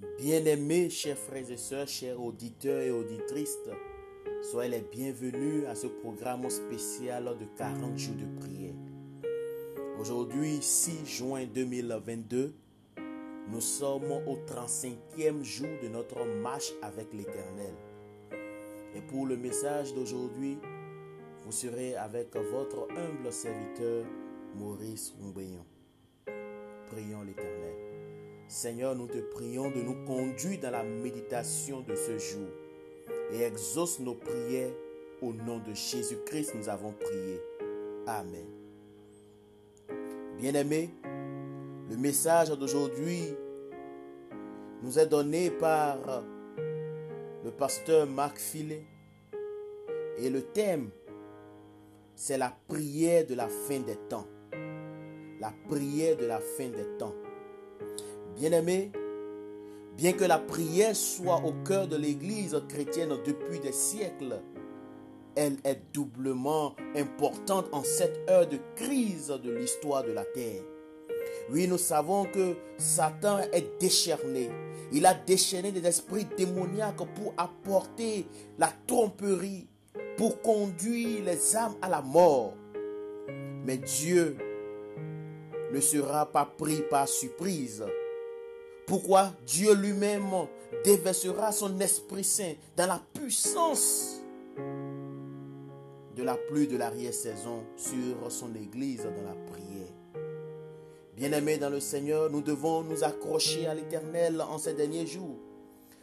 Bien-aimés, chers frères et sœurs, chers auditeurs et auditrices, soyez les bienvenus à ce programme spécial de 40 jours de prière. Aujourd'hui, 6 juin 2022, nous sommes au 35e jour de notre marche avec l'Éternel. Et pour le message d'aujourd'hui, vous serez avec votre humble serviteur Maurice Oumbayon. Prions l'Éternel. Seigneur, nous te prions de nous conduire dans la méditation de ce jour et exauce nos prières au nom de Jésus-Christ. Nous avons prié. Amen. Bien-aimés, le message d'aujourd'hui nous est donné par le pasteur Marc Filet et le thème, c'est la prière de la fin des temps. La prière de la fin des temps. Bien-aimés, bien que la prière soit au cœur de l'Église chrétienne depuis des siècles, elle est doublement importante en cette heure de crise de l'histoire de la terre. Oui, nous savons que Satan est décharné. Il a déchaîné des esprits démoniaques pour apporter la tromperie, pour conduire les âmes à la mort. Mais Dieu ne sera pas pris par surprise pourquoi Dieu lui-même déversera son Esprit Saint dans la puissance de la pluie de l'arrière-saison sur son Église dans la prière. Bien-aimés dans le Seigneur, nous devons nous accrocher à l'Éternel en ces derniers jours.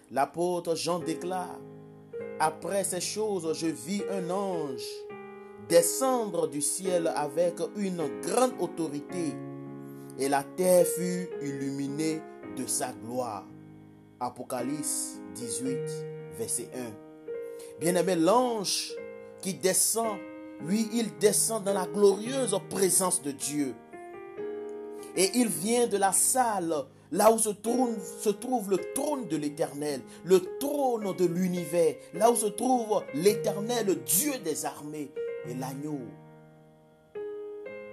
L'apôtre Jean déclare, Après ces choses, je vis un ange descendre du ciel avec une grande autorité, et la terre fut illuminée de sa gloire. Apocalypse 18, verset 1. Bien-aimé, l'ange qui descend, lui, il descend dans la glorieuse présence de Dieu. Et il vient de la salle, là où se trouve, se trouve le trône de l'Éternel, le trône de l'univers, là où se trouve l'Éternel, Dieu des armées, et l'agneau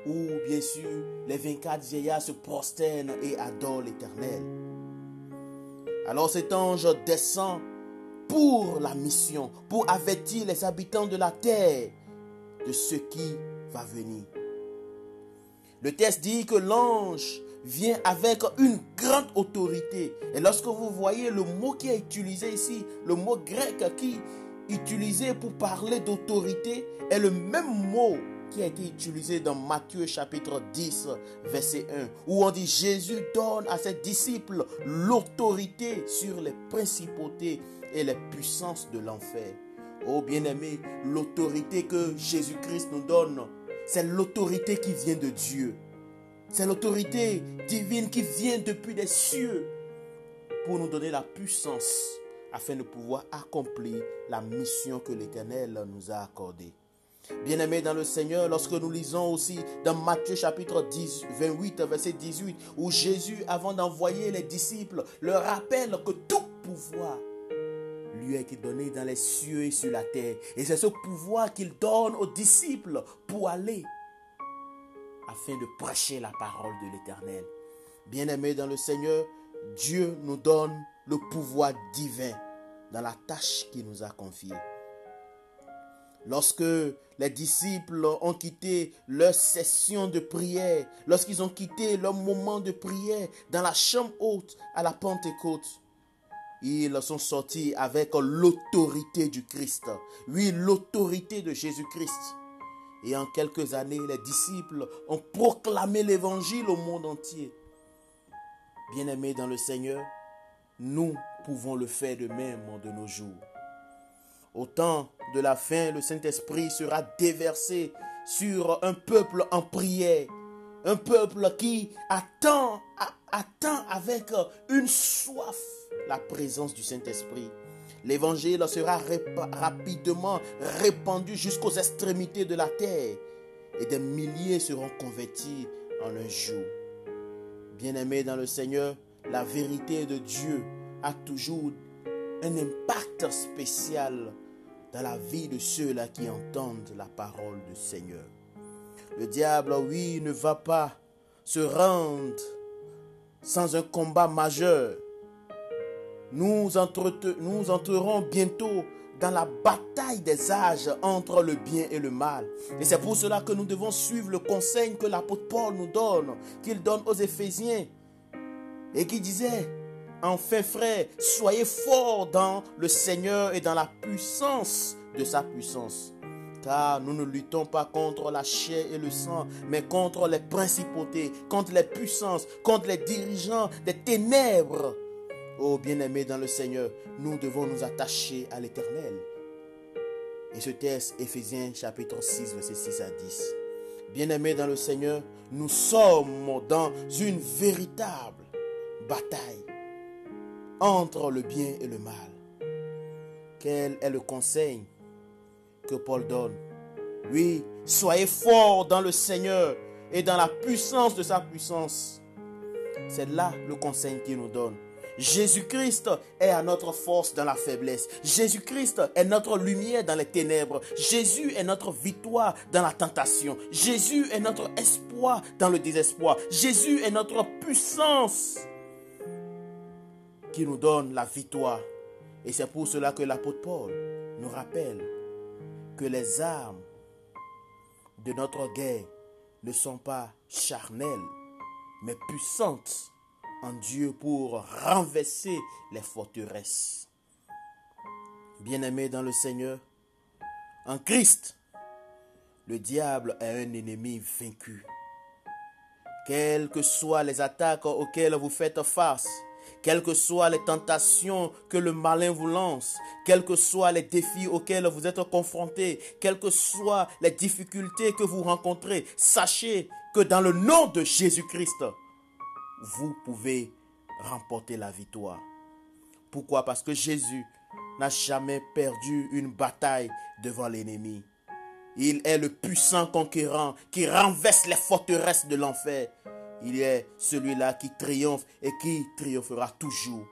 où bien sûr les 24 vieillards se prosternent et adorent l'Éternel. Alors cet ange descend pour la mission, pour avertir les habitants de la terre de ce qui va venir. Le texte dit que l'ange vient avec une grande autorité. Et lorsque vous voyez le mot qui est utilisé ici, le mot grec qui est utilisé pour parler d'autorité, est le même mot qui a été utilisé dans Matthieu chapitre 10, verset 1, où on dit Jésus donne à ses disciples l'autorité sur les principautés et les puissances de l'enfer. Oh bien-aimé, l'autorité que Jésus-Christ nous donne, c'est l'autorité qui vient de Dieu. C'est l'autorité divine qui vient depuis les cieux pour nous donner la puissance afin de pouvoir accomplir la mission que l'Éternel nous a accordée. Bien-aimés dans le Seigneur, lorsque nous lisons aussi dans Matthieu chapitre 10, 28, verset 18, où Jésus, avant d'envoyer les disciples, leur rappelle que tout pouvoir lui a été donné dans les cieux et sur la terre. Et c'est ce pouvoir qu'il donne aux disciples pour aller afin de prêcher la parole de l'Éternel. Bien-aimés dans le Seigneur, Dieu nous donne le pouvoir divin dans la tâche qu'il nous a confiée. Lorsque les disciples ont quitté leur session de prière, lorsqu'ils ont quitté leur moment de prière dans la chambre haute à la Pentecôte, ils sont sortis avec l'autorité du Christ. Oui, l'autorité de Jésus-Christ. Et en quelques années, les disciples ont proclamé l'évangile au monde entier. Bien-aimés dans le Seigneur, nous pouvons le faire de même de nos jours. Au temps de la fin, le Saint-Esprit sera déversé sur un peuple en prière. Un peuple qui attend, avec une soif la présence du Saint-Esprit. L'évangile sera rapidement répandu jusqu'aux extrémités de la terre et des milliers seront convertis en un jour. Bien-aimés dans le Seigneur, la vérité de Dieu a toujours un impact spécial dans la vie de ceux-là qui entendent la parole du Seigneur. Le diable, oui, ne va pas se rendre sans un combat majeur. nous, nous entrerons bientôt dans la bataille des âges entre le bien et le mal. Et c'est pour cela que nous devons suivre le conseil que l'apôtre Paul nous donne, qu'il donne aux Éphésiens, et qui disait, enfin frères, soyez forts dans le Seigneur et dans la puissance de sa puissance. Car nous ne luttons pas contre la chair et le sang, mais contre les principautés, contre les puissances, contre les dirigeants des ténèbres Oh bien-aimés dans le Seigneur, nous devons nous attacher à l'Éternel. Et ce texte, Éphésiens chapitre 6, verset 6 à 10. Bien-aimés dans le Seigneur, nous sommes dans une véritable bataille entre le bien et le mal. Quel est le conseil que Paul donne? Oui, soyez forts dans le Seigneur et dans la puissance de sa puissance. C'est là le conseil qu'il nous donne. Jésus-Christ est à notre force dans la faiblesse. Jésus-Christ est notre lumière dans les ténèbres. Jésus est notre victoire dans la tentation. Jésus est notre espoir dans le désespoir. Jésus est notre puissance qui nous donne la victoire. Et c'est pour cela que l'apôtre Paul nous rappelle que les armes de notre guerre ne sont pas charnelles, mais puissantes en Dieu pour renverser les forteresses. Bien-aimés dans le Seigneur, en Christ, le diable est un ennemi vaincu. Quelles que soient les attaques auxquelles vous faites face, quelles que soient les tentations que le malin vous lance, quels que soient les défis auxquels vous êtes confrontés, quelles que soient les difficultés que vous rencontrez, sachez que dans le nom de Jésus-Christ, vous pouvez remporter la victoire. Pourquoi? Parce que Jésus n'a jamais perdu une bataille devant l'ennemi. Il est le puissant conquérant qui renverse les forteresses de l'enfer. Il est celui-là qui triomphe et qui triomphera toujours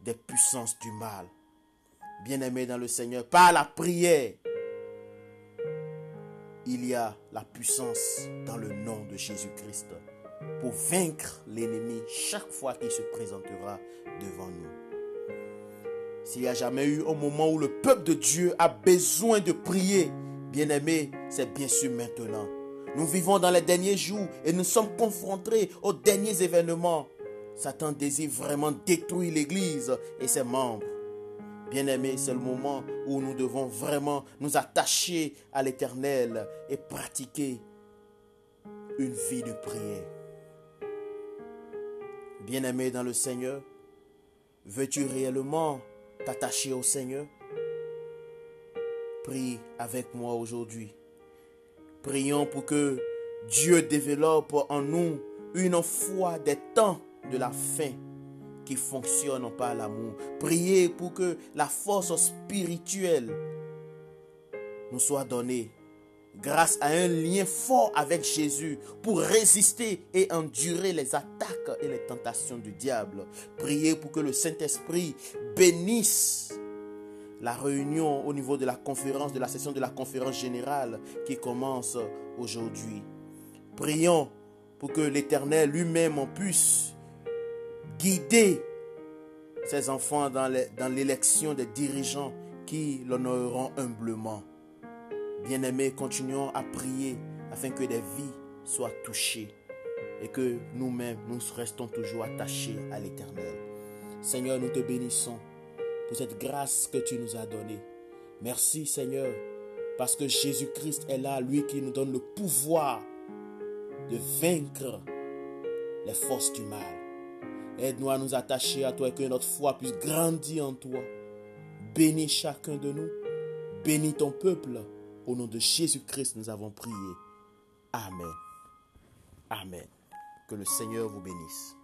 des puissances du mal. Bien-aimé dans le Seigneur, par la prière, il y a la puissance dans le nom de Jésus-Christ pour vaincre l'ennemi chaque fois qu'il se présentera devant nous. S'il n'y a jamais eu un moment où le peuple de Dieu a besoin de prier, bien aimé, c'est bien sûr maintenant. Nous vivons dans les derniers jours et nous sommes confrontés aux derniers événements. Satan désire vraiment détruire l'Église et ses membres. Bien-aimé, c'est le moment où nous devons vraiment nous attacher à l'Éternel et pratiquer une vie de prière. Bien-aimé dans le Seigneur, veux-tu réellement t'attacher au Seigneur? Prie avec moi aujourd'hui. Prions pour que Dieu développe en nous une foi des temps de la fin qui fonctionne par l'amour. Priez pour que la force spirituelle nous soit donnée grâce à un lien fort avec Jésus pour résister et endurer les attaques et les tentations du diable. Priez pour que le Saint-Esprit bénisse la réunion au niveau de la conférence, de la session de la conférence générale qui commence aujourd'hui. Prions pour que l'Éternel lui-même puisse guider ses enfants dans l'élection des dirigeants qui l'honoreront humblement. Bien-aimés, continuons à prier afin que des vies soient touchées et que nous-mêmes, nous restons toujours attachés à l'Éternel. Seigneur, nous te bénissons pour cette grâce que tu nous as donnée. Merci Seigneur, parce que Jésus-Christ est là, lui qui nous donne le pouvoir de vaincre les forces du mal. Aide-nous à nous attacher à toi et que notre foi puisse grandir en toi. Bénis chacun de nous. Bénis ton peuple au nom de Jésus-Christ, nous avons prié. Amen. Amen. Que le Seigneur vous bénisse.